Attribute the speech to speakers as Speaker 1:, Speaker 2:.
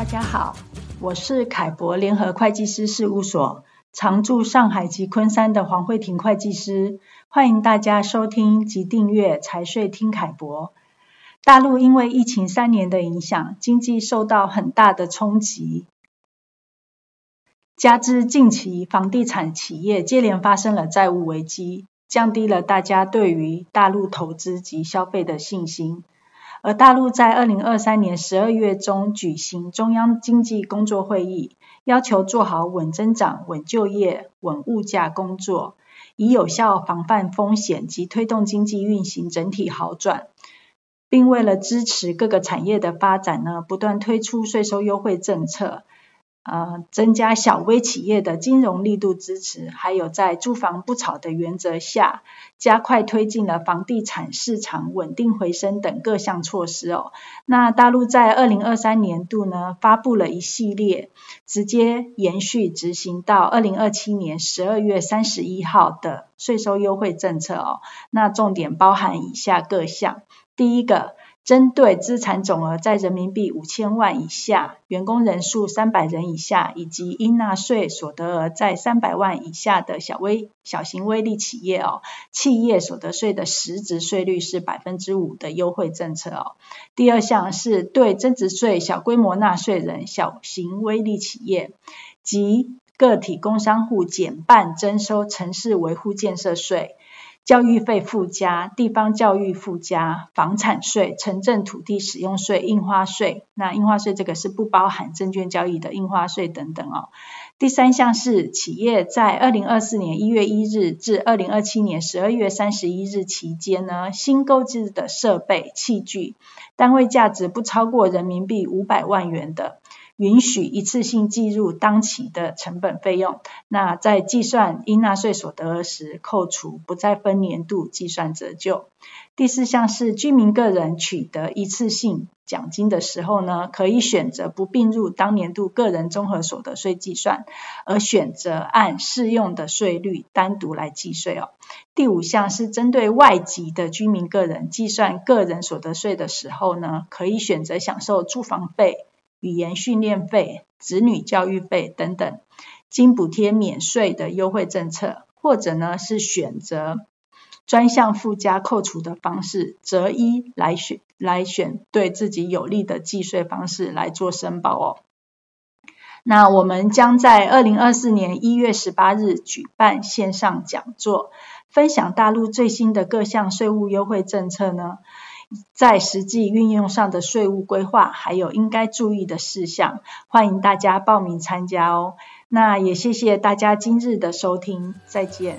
Speaker 1: 大家好，我是凯博联合会计师事务所常驻上海及昆山的黄慧婷会计师，欢迎大家收听及订阅财税听凯博。大陆因为疫情三年的影响，经济受到很大的冲击，加之近期房地产企业接连发生了债务危机，降低了大家对于大陆投资及消费的信心。而大陆在二零二三年十二月中举行中央经济工作会议，要求做好稳增长、稳就业、稳物价工作，以有效防范风险及推动经济运行整体好转，并为了支持各个产业的发展呢，不断推出税收优惠政策。呃，增加小微企业的金融力度支持，还有在住房不炒的原则下，加快推进了房地产市场稳定回升等各项措施哦。那大陆在二零二三年度呢，发布了一系列直接延续执行到二零二七年十二月三十一号的税收优惠政策哦。那重点包含以下各项，第一个。针对资产总额在人民币五千万以下、员工人数三百人以下以及应纳税所得额在三百万以下的小微小型微利企业哦，企业所得税的实质税率是百分之五的优惠政策哦。第二项是对增值税小规模纳税人、小型微利企业及个体工商户减半征收城市维护建设税。教育费附加、地方教育附加、房产税、城镇土地使用税、印花税，那印花税这个是不包含证券交易的印花税等等哦。第三项是企业在二零二四年一月一日至二零二七年十二月三十一日期间呢，新购置的设备器具，单位价值不超过人民币五百万元的。允许一次性计入当期的成本费用，那在计算应纳税所得额时扣除，不再分年度计算折旧。第四项是居民个人取得一次性奖金的时候呢，可以选择不并入当年度个人综合所得税计算，而选择按适用的税率单独来计税哦。第五项是针对外籍的居民个人计算个人所得税的时候呢，可以选择享受住房费。语言训练费、子女教育费等等，经补贴免税的优惠政策，或者呢是选择专项附加扣除的方式，择一来选来选对自己有利的计税方式来做申报哦。那我们将在二零二四年一月十八日举办线上讲座，分享大陆最新的各项税务优惠政策呢。在实际运用上的税务规划，还有应该注意的事项，欢迎大家报名参加哦。那也谢谢大家今日的收听，再见。